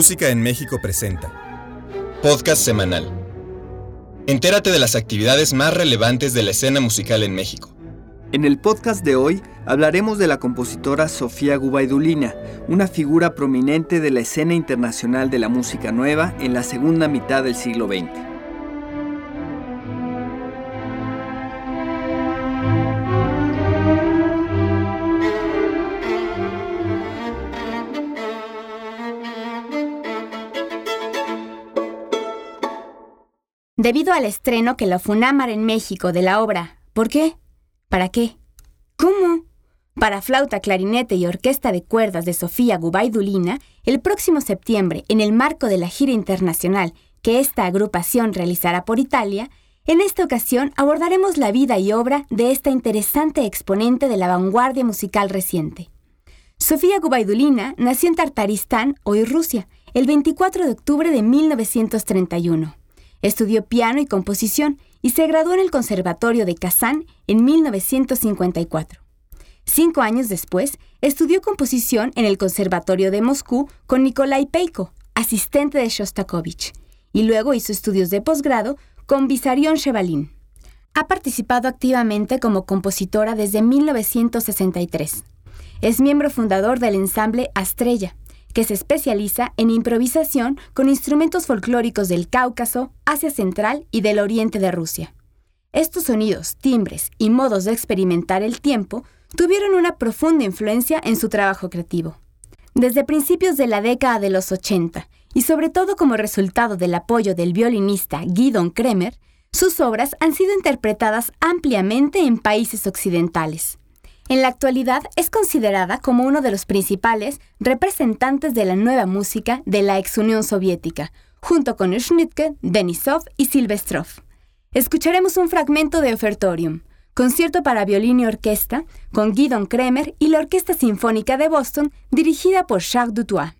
Música en México presenta. Podcast semanal. Entérate de las actividades más relevantes de la escena musical en México. En el podcast de hoy hablaremos de la compositora Sofía Gubaidulina, una figura prominente de la escena internacional de la música nueva en la segunda mitad del siglo XX. Debido al estreno que la Funamar en México de la obra ¿Por qué? ¿Para qué? ¿Cómo? Para flauta, clarinete y orquesta de cuerdas de Sofía Gubaidulina, el próximo septiembre, en el marco de la gira internacional que esta agrupación realizará por Italia, en esta ocasión abordaremos la vida y obra de esta interesante exponente de la vanguardia musical reciente. Sofía Gubaidulina nació en Tartaristán, hoy Rusia, el 24 de octubre de 1931. Estudió piano y composición y se graduó en el Conservatorio de Kazán en 1954. Cinco años después, estudió composición en el Conservatorio de Moscú con Nikolai Peiko, asistente de Shostakovich, y luego hizo estudios de posgrado con Vissarion Chevalin. Ha participado activamente como compositora desde 1963. Es miembro fundador del ensamble Astrella, que se especializa en improvisación con instrumentos folclóricos del Cáucaso, Asia Central y del oriente de Rusia. Estos sonidos, timbres y modos de experimentar el tiempo tuvieron una profunda influencia en su trabajo creativo. Desde principios de la década de los 80, y sobre todo como resultado del apoyo del violinista Guidon Kremer, sus obras han sido interpretadas ampliamente en países occidentales. En la actualidad es considerada como uno de los principales representantes de la nueva música de la ex Unión Soviética, junto con Schnittke, Denisov y Silvestrov. Escucharemos un fragmento de Ofertorium, concierto para violín y orquesta, con Guidon Kremer y la Orquesta Sinfónica de Boston, dirigida por Charles Dutoit.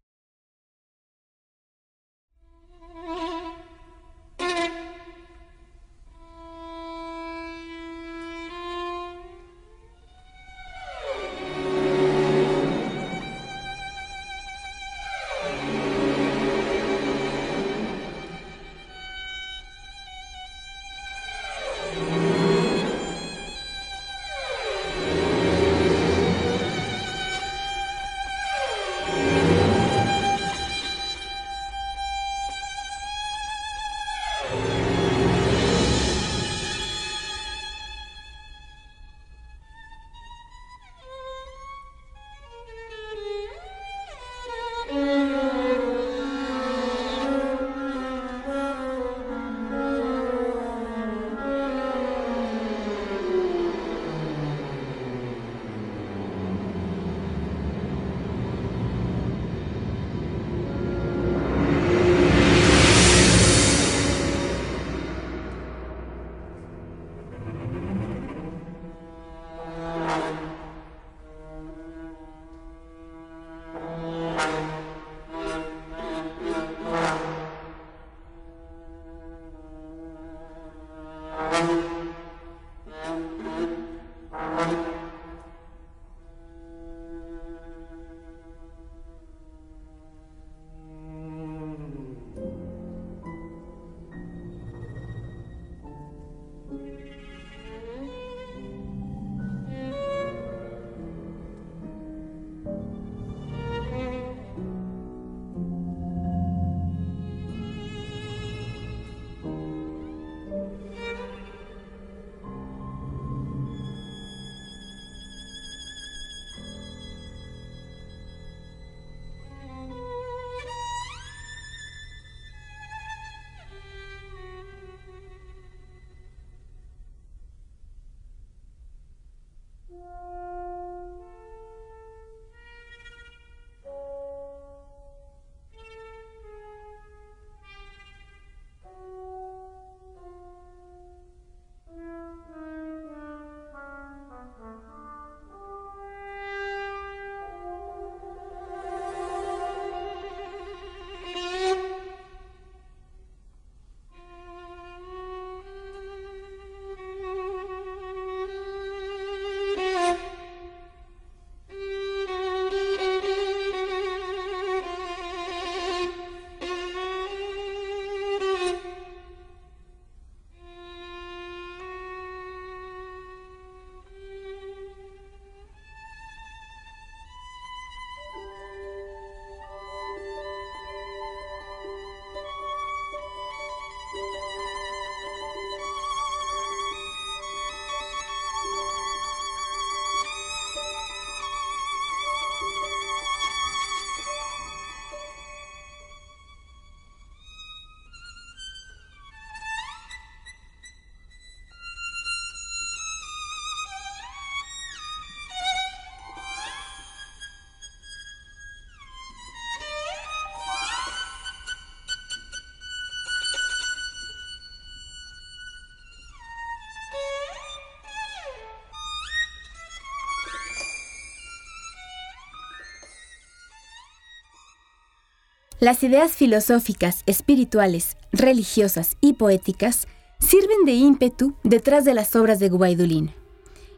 Las ideas filosóficas, espirituales, religiosas y poéticas sirven de ímpetu detrás de las obras de Gubaidulina.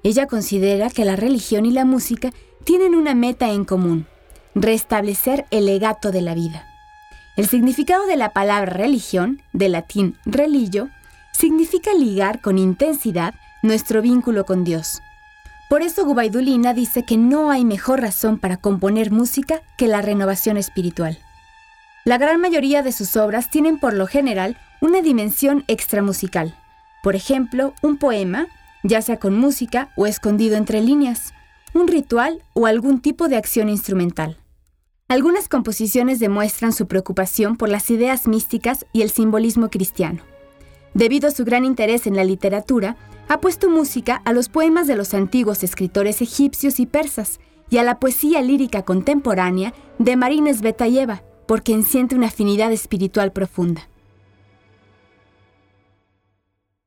Ella considera que la religión y la música tienen una meta en común, restablecer el legato de la vida. El significado de la palabra religión, de latín religio, significa ligar con intensidad nuestro vínculo con Dios. Por eso Gubaidulina dice que no hay mejor razón para componer música que la renovación espiritual. La gran mayoría de sus obras tienen por lo general una dimensión extramusical. Por ejemplo, un poema, ya sea con música o escondido entre líneas, un ritual o algún tipo de acción instrumental. Algunas composiciones demuestran su preocupación por las ideas místicas y el simbolismo cristiano. Debido a su gran interés en la literatura, ha puesto música a los poemas de los antiguos escritores egipcios y persas y a la poesía lírica contemporánea de Marines Porque enciende una afinidad espiritual profunda.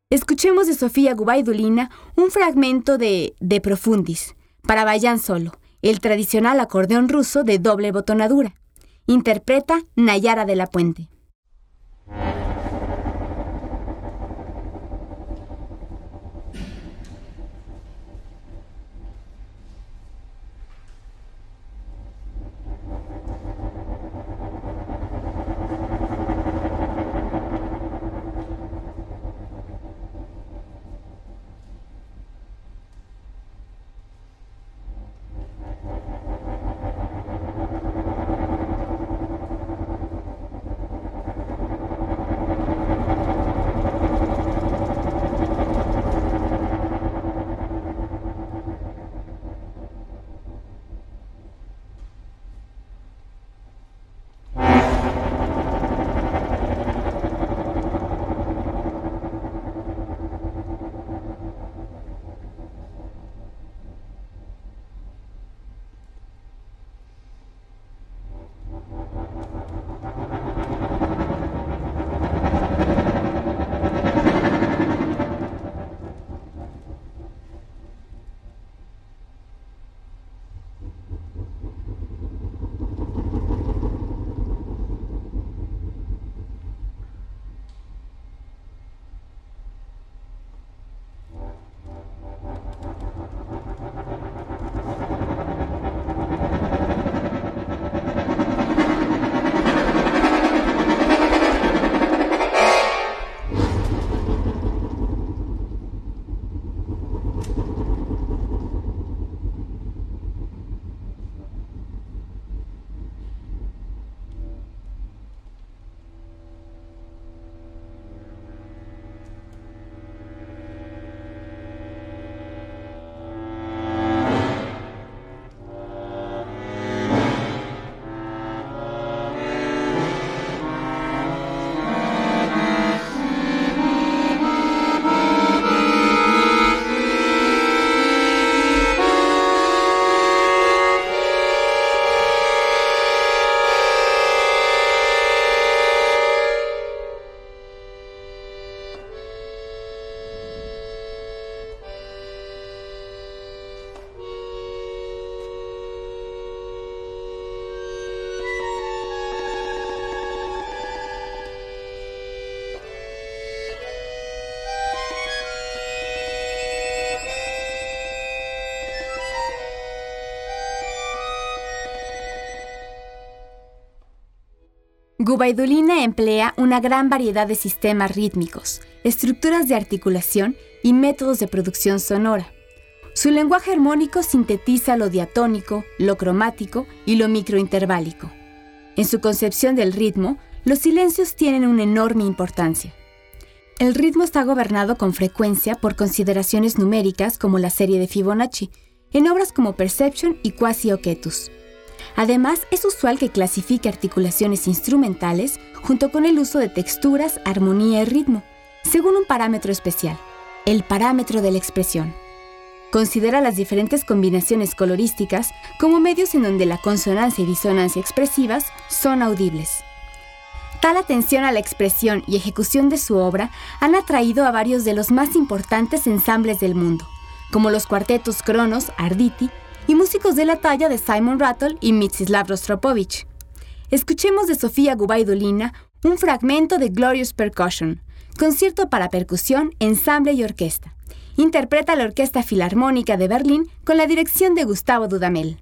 Escuchemos de Sofía Gubaidulina un fragmento de De Profundis, para Bayan solo, el tradicional acordeón ruso de doble botonadura. Interpreta Nayara de la Puente. Gubaidulina emplea una gran variedad de sistemas rítmicos, estructuras de articulación y métodos de producción sonora. Su lenguaje armónico sintetiza lo diatónico, lo cromático y lo microinterválico. En su concepción del ritmo, los silencios tienen una enorme importancia. El ritmo está gobernado con frecuencia por consideraciones numéricas como la serie de Fibonacci, en obras como Perception y Quasi Oquetus. Además, es usual que clasifique articulaciones instrumentales junto con el uso de texturas, armonía y ritmo, según un parámetro especial, el parámetro de la expresión. Considera las diferentes combinaciones colorísticas como medios en donde la consonancia y disonancia expresivas son audibles. Tal atención a la expresión y ejecución de su obra han atraído a varios de los más importantes ensambles del mundo, como los cuartetos Cronos, Arditi y músicos de la talla de Simon Rattle y Mitsislav Rostropovich. escuchemos de Sofía Gubaidulina un fragmento de Glorious Percussion, concierto para percusión, ensamble y orquesta. Interpreta la Orquesta Filarmónica de Berlín con la dirección de Gustavo Dudamel.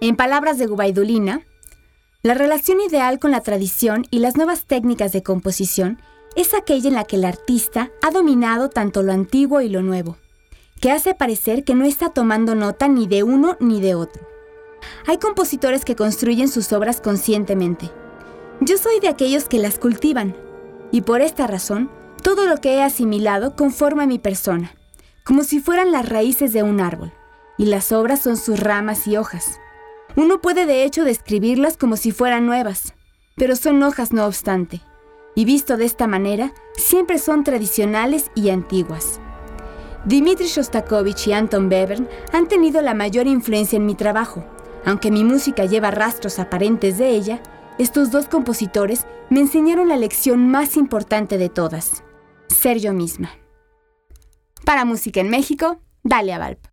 En palabras de Gubaidulina, la relación ideal con la tradición y las nuevas técnicas de composición es aquella en la que el artista ha dominado tanto lo antiguo y lo nuevo, que hace parecer que no está tomando nota ni de uno ni de otro. Hay compositores que construyen sus obras conscientemente. Yo soy de aquellos que las cultivan, y por esta razón, todo lo que he asimilado conforma mi persona, como si fueran las raíces de un árbol, y las obras son sus ramas y hojas. Uno puede de hecho describirlas como si fueran nuevas, pero son hojas no obstante, y visto de esta manera, siempre son tradicionales y antiguas. Dmitri Shostakovich y Anton Bevern han tenido la mayor influencia en mi trabajo. Aunque mi música lleva rastros aparentes de ella, estos dos compositores me enseñaron la lección más importante de todas, ser yo misma. Para Música en México, Dalia Valp.